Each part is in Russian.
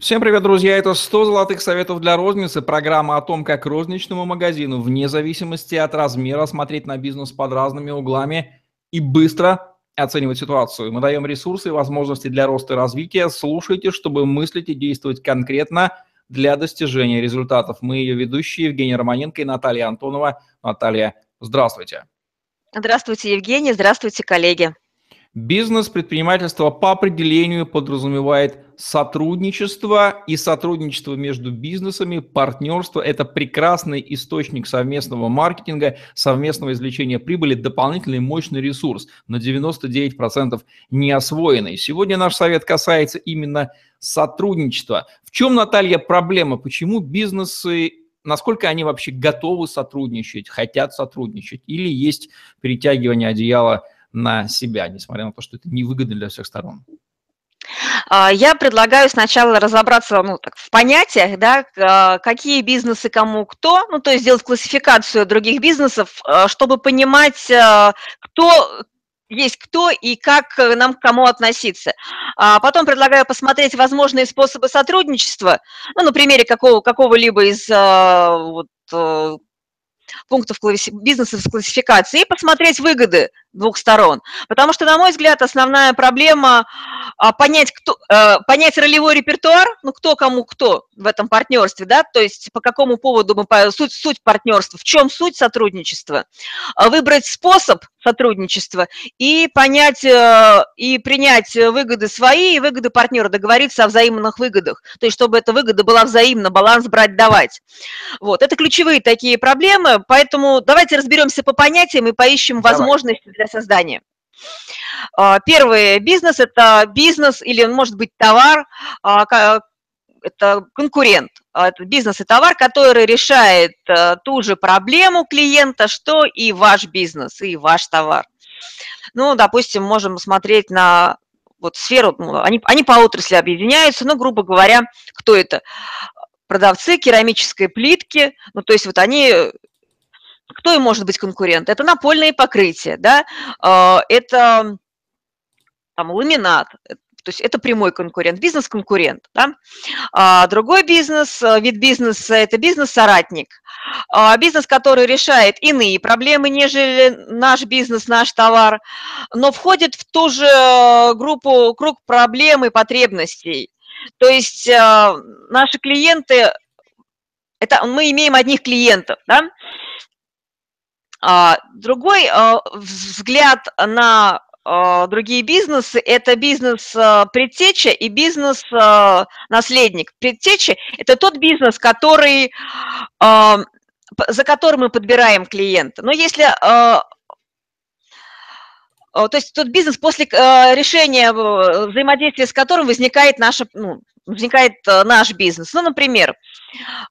Всем привет, друзья! Это 100 золотых советов для розницы. Программа о том, как розничному магазину вне зависимости от размера смотреть на бизнес под разными углами и быстро оценивать ситуацию. Мы даем ресурсы и возможности для роста и развития. Слушайте, чтобы мыслить и действовать конкретно для достижения результатов. Мы ее ведущие Евгений Романенко и Наталья Антонова. Наталья, здравствуйте. Здравствуйте, Евгений. Здравствуйте, коллеги. Бизнес-предпринимательство по определению подразумевает сотрудничество и сотрудничество между бизнесами, партнерство – это прекрасный источник совместного маркетинга, совместного извлечения прибыли, дополнительный мощный ресурс, на 99% не освоенный. Сегодня наш совет касается именно сотрудничества. В чем, Наталья, проблема? Почему бизнесы насколько они вообще готовы сотрудничать, хотят сотрудничать, или есть перетягивание одеяла на себя, несмотря на то, что это невыгодно для всех сторон? А, я предлагаю сначала разобраться ну, так, в понятиях, да, а, какие бизнесы кому кто, ну, то есть сделать классификацию других бизнесов, а, чтобы понимать, кто есть кто и как нам к кому относиться. потом предлагаю посмотреть возможные способы сотрудничества, ну, на примере какого, какого-либо из вот, э, пунктов бизнеса с классификацией и посмотреть выгоды двух сторон. Потому что, на мой взгляд, основная проблема а, понять, кто, э, понять ролевой репертуар, ну, кто кому кто в этом партнерстве, да, то есть по какому поводу мы, суть, суть партнерства, в чем суть сотрудничества, а, выбрать способ сотрудничества и понять э, и принять выгоды свои и выгоды партнера, договориться о взаимных выгодах, то есть чтобы эта выгода была взаимна, баланс брать-давать. Вот, это ключевые такие проблемы, поэтому давайте разберемся по понятиям и поищем Давай. возможности для создания. А, первый бизнес – это бизнес или, может быть, товар, а, это конкурент. А, это бизнес и товар, который решает э, ту же проблему клиента, что и ваш бизнес, и ваш товар. Ну, допустим, можем смотреть на вот сферу, ну, они, они по отрасли объединяются, ну, грубо говоря, кто это? Продавцы керамической плитки, ну, то есть вот они кто им может быть конкурент? Это напольные покрытия, да, а, это там, ламинат, э, то есть это прямой конкурент, бизнес-конкурент. Да? А другой бизнес, э, вид бизнеса – это бизнес-соратник. А бизнес, который решает иные проблемы, нежели наш бизнес, наш товар, но входит в ту же группу, круг проблем и потребностей. То есть э, наши клиенты, это мы имеем одних клиентов, да? А, другой а, взгляд на а, другие бизнесы – это бизнес предтеча и бизнес наследник. Предтеча – это тот бизнес, который, за которым мы подбираем клиента. Но если то есть тот бизнес, после решения взаимодействия с которым возникает наша, ну, возникает э, наш бизнес. Ну, например,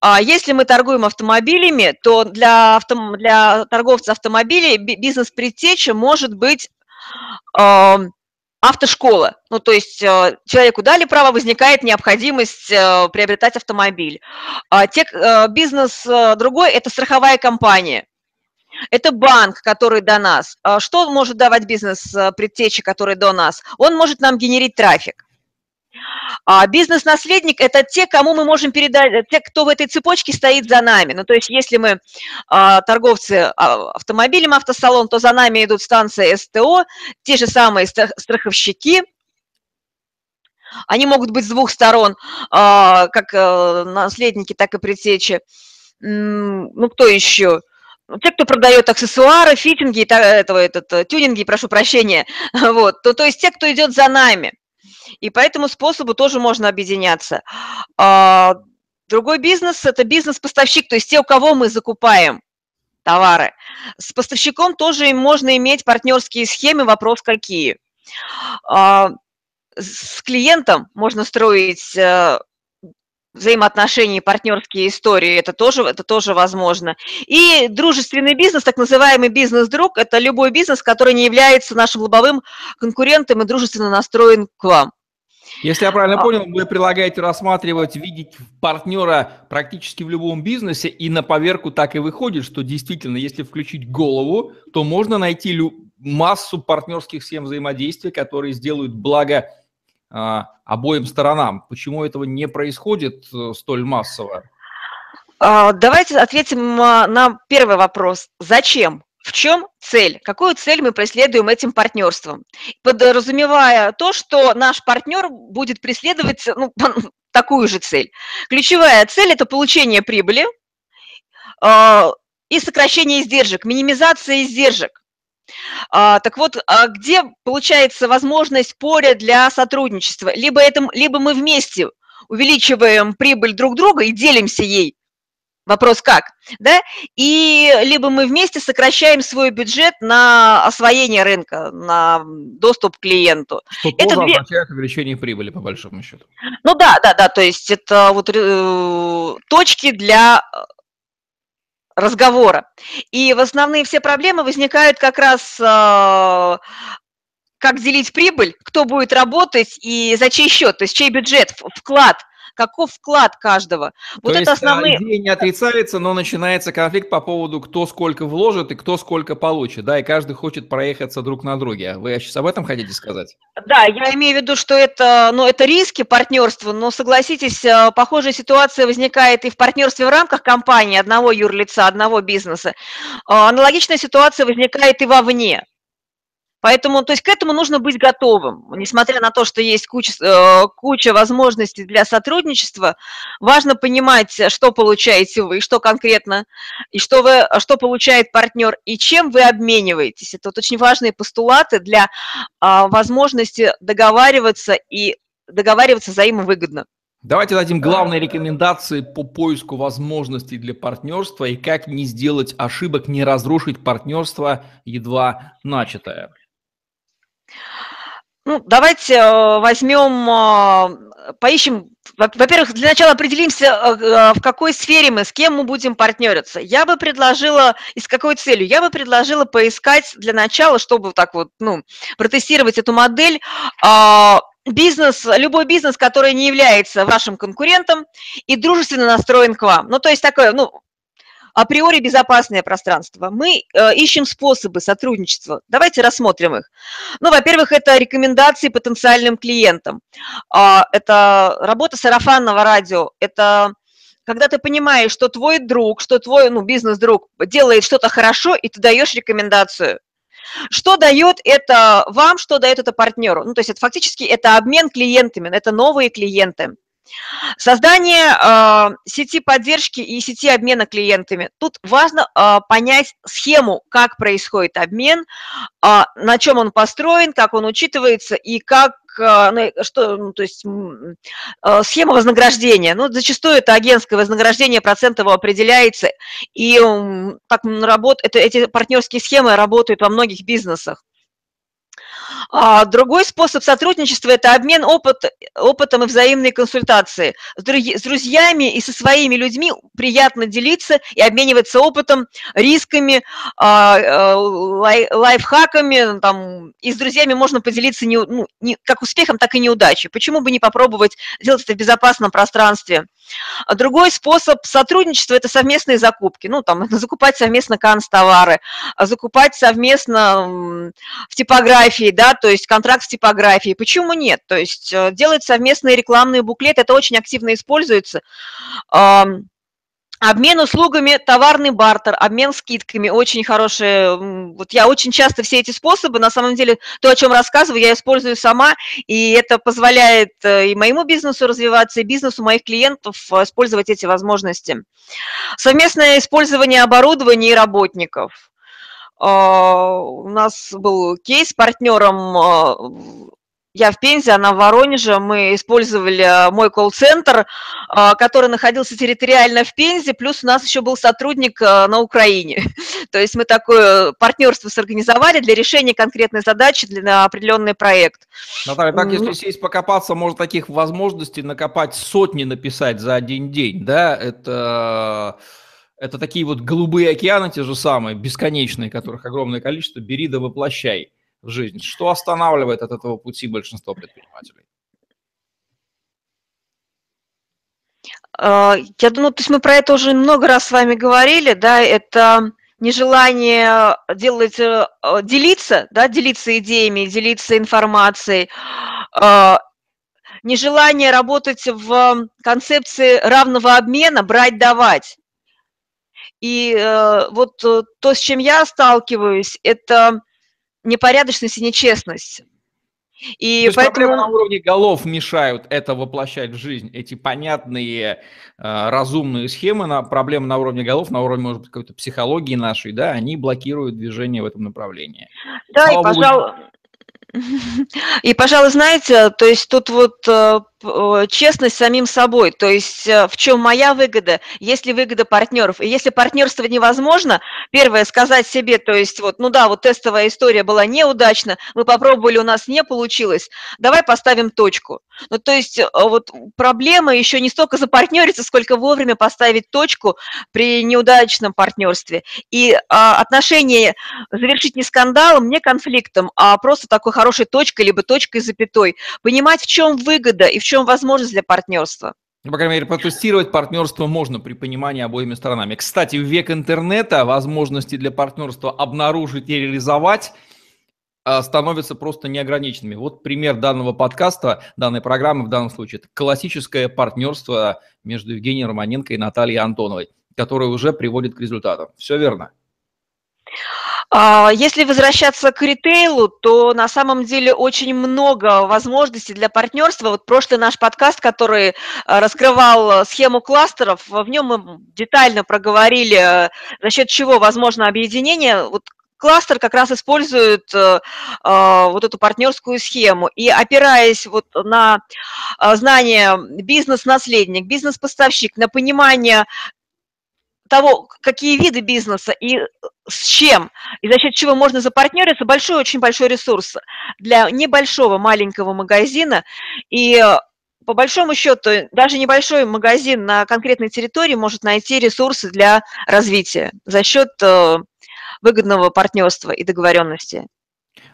а, если мы торгуем автомобилями, то для, авто, для торговца автомобилей бизнес предтеча может быть автошкола. Ну, то есть э, человеку дали право, возникает необходимость э, приобретать автомобиль. А те, бизнес другой – это страховая компания. Это банк, который до нас. А что может давать бизнес предтечи, который до нас? Он может нам генерить трафик. А бизнес-наследник – это те, кому мы можем передать, те, кто в этой цепочке стоит за нами. Ну, то есть если мы а, торговцы а, автомобилем автосалон, то за нами идут станции СТО, те же самые страховщики, они могут быть с двух сторон, а, как а, наследники, так и предтечи. Ну, кто еще? Ну, те, кто продает аксессуары, фитинги, этого, этот, тюнинги, прошу прощения, вот, то, то есть те, кто идет за нами. И по этому способу тоже можно объединяться. А, другой бизнес – это бизнес-поставщик, то есть те, у кого мы закупаем товары. С поставщиком тоже можно иметь партнерские схемы, вопрос какие. А, с клиентом можно строить взаимоотношения, партнерские истории, это тоже, это тоже возможно. И дружественный бизнес, так называемый бизнес-друг, это любой бизнес, который не является нашим лобовым конкурентом и дружественно настроен к вам. Если я правильно а. понял, вы предлагаете рассматривать, видеть партнера практически в любом бизнесе, и на поверку так и выходит, что действительно, если включить голову, то можно найти массу партнерских схем взаимодействия, которые сделают благо обоим сторонам. Почему этого не происходит э, столь массово? А, давайте ответим на первый вопрос. Зачем? В чем цель? Какую цель мы преследуем этим партнерством? Подразумевая то, что наш партнер будет преследовать ну, такую же цель. Ключевая цель – это получение прибыли и сокращение издержек, минимизация издержек. А, так вот, а где получается возможность поля для сотрудничества? Либо, это, либо мы вместе увеличиваем прибыль друг друга и делимся ей, Вопрос как, да? И либо мы вместе сокращаем свой бюджет на освоение рынка, на доступ к клиенту. Что это две... означает увеличение прибыли, по большому счету. Ну да, да, да, то есть это вот э, точки для разговора. И в основные все проблемы возникают как раз э, как делить прибыль, кто будет работать и за чей счет, то есть чей бюджет, вклад – каков вклад каждого. Вот То это есть, основные... идея не отрицается, но начинается конфликт по поводу, кто сколько вложит и кто сколько получит, да, и каждый хочет проехаться друг на друге. Вы сейчас об этом хотите сказать? Да, я имею в виду, что это, ну, это риски партнерства, но согласитесь, э, похожая ситуация возникает и в партнерстве в рамках компании одного юрлица, одного бизнеса. Э, аналогичная ситуация возникает и вовне. Поэтому, то есть к этому нужно быть готовым. Несмотря на то, что есть куча, э, куча возможностей для сотрудничества, важно понимать, что получаете вы, что конкретно, и что, вы, что получает партнер, и чем вы обмениваетесь. Это вот очень важные постулаты для а, возможности договариваться и договариваться взаимовыгодно. Давайте дадим главные рекомендации по поиску возможностей для партнерства и как не сделать ошибок, не разрушить партнерство едва начатое. Ну, давайте э, возьмем, э, поищем, во-первых, для начала определимся, э, в какой сфере мы, с кем мы будем партнериться. Я бы предложила, и с какой целью? Я бы предложила поискать для начала, чтобы так вот, ну, протестировать эту модель, а, бизнес, любой бизнес, который не является вашим конкурентом и дружественно настроен к вам. Ну, то есть такое, ну, априори безопасное пространство. Мы э, ищем способы сотрудничества. Давайте рассмотрим их. Ну, во-первых, это рекомендации потенциальным клиентам. Э, это работа сарафанного радио. Это когда ты понимаешь, что твой друг, что твой ну, бизнес-друг делает что-то хорошо, и ты даешь рекомендацию. Что дает это вам, что дает это партнеру? Ну, то есть это фактически это обмен клиентами, это новые клиенты. Создание э, сети поддержки и сети обмена клиентами. Тут важно э, понять схему, как происходит обмен, э, на чем он построен, как он учитывается и как что, ну, то есть схема вознаграждения. Ну, зачастую это агентское вознаграждение, процент его определяется, и так работ, это, эти партнерские схемы работают во многих бизнесах. А другой способ сотрудничества – это обмен опыт, опытом и взаимные консультации. С, с друзьями и со своими людьми приятно делиться и обмениваться опытом, рисками, а, а, лайфхаками. Там, и с друзьями можно поделиться не, ну, не, как успехом, так и неудачей. Почему бы не попробовать сделать это в безопасном пространстве? А другой способ сотрудничества – это совместные закупки. Ну, там, закупать совместно канцтовары, а закупать совместно в типографии, да, то есть контракт в типографии. Почему нет? То есть э, делать совместные рекламные буклеты – это очень активно используется. Обмен услугами, товарный бартер, обмен скидками, очень хорошие. Вот я очень часто все эти способы, на самом деле, то, о чем рассказываю, я использую сама, и это позволяет э, и моему бизнесу развиваться, и бизнесу моих клиентов э, использовать эти возможности. Совместное использование оборудования и работников. А, у нас был кейс с партнером я в Пензе, она в Воронеже. Мы использовали а, мой колл-центр, который находился территориально в Пензе, плюс у нас еще был сотрудник на Украине. То есть мы такое партнерство сорганизовали для решения конкретной задачи для определенный проект. Наталья, так если сесть покопаться, может таких возможностей накопать сотни написать за один день, да? Это это такие вот голубые океаны, те же самые, бесконечные, которых огромное количество, бери да воплощай в жизнь. Что останавливает от этого пути большинство предпринимателей? А, я думаю, то есть мы про это уже много раз с вами говорили, да, это нежелание делать, э, делиться, да, делиться идеями, делиться информацией, а, нежелание работать в концепции равного обмена, брать-давать. И э, вот э, то, с чем я сталкиваюсь, это непорядочность и нечестность. И То поэтому... проблемы на уровне голов мешают это воплощать в жизнь. Эти понятные, э, разумные схемы, на, проблемы на уровне голов, на уровне, может быть, какой-то психологии нашей, да, они блокируют движение в этом направлении. Да, Слава и, пожалуй, и, пожалуй, знаете, то есть тут вот э, Э, честность самим собой, то есть э, в чем моя выгода, есть ли выгода партнеров. И если партнерство невозможно, первое сказать себе, то есть вот, ну да, вот тестовая история была неудачна, мы попробовали, у нас не получилось, давай поставим точку. Ну то есть вот проблема еще не столько за партнериться, сколько вовремя поставить точку при неудачном партнерстве. И а, отношения завершить не скандалом, не конфликтом, а просто такой хорошей точкой, либо точкой запятой. Понимать, в чем выгода и в чем возможность для партнерства. Ну, по крайней мере, протестировать партнерство можно при понимании обоими сторонами. Кстати, в век интернета возможности для партнерства обнаружить и реализовать а, становятся просто неограниченными. Вот пример данного подкаста, данной программы в данном случае. Это классическое партнерство между Евгением Романенко и Натальей Антоновой, которое уже приводит к результатам. Все верно? А, если возвращаться к ритейлу, то на самом деле очень много возможностей для партнерства. Вот прошлый наш подкаст, который а, раскрывал схему кластеров, в нем мы детально проговорили, за счет чего возможно объединение. Вот кластер как раз использует э, вот эту партнерскую схему. И опираясь вот на знание бизнес-наследник, бизнес-поставщик, на понимание того, какие виды бизнеса и с чем, и за счет чего можно запартнериться, большой, очень большой ресурс для небольшого маленького магазина. И э, по большому счету, даже небольшой магазин на конкретной территории может найти ресурсы для развития за счет э, выгодного партнерства и договоренности.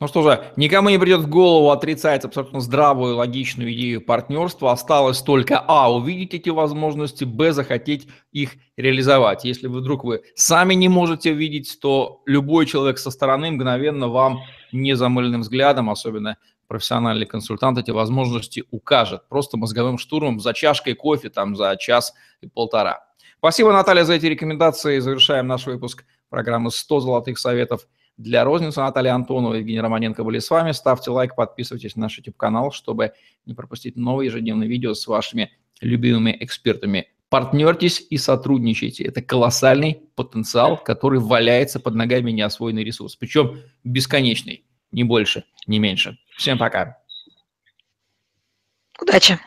Ну что же, никому не придет в голову отрицать абсолютно здравую, логичную идею партнерства. Осталось только А, увидеть эти возможности, Б, захотеть их реализовать. Если вы вдруг вы сами не можете видеть, то любой человек со стороны мгновенно вам незамыленным взглядом, особенно профессиональный консультант, эти возможности укажет. Просто мозговым штурмом за чашкой кофе, там за час и полтора. Спасибо, Наталья, за эти рекомендации. Завершаем наш выпуск программы «100 золотых советов» для розницы. Наталья Антонова и Евгений Романенко были с вами. Ставьте лайк, подписывайтесь на наш YouTube-канал, чтобы не пропустить новые ежедневные видео с вашими любимыми экспертами. Партнертесь и сотрудничайте. Это колоссальный потенциал, который валяется под ногами неосвоенный ресурс. Причем бесконечный. Ни больше, ни меньше. Всем пока. Удачи.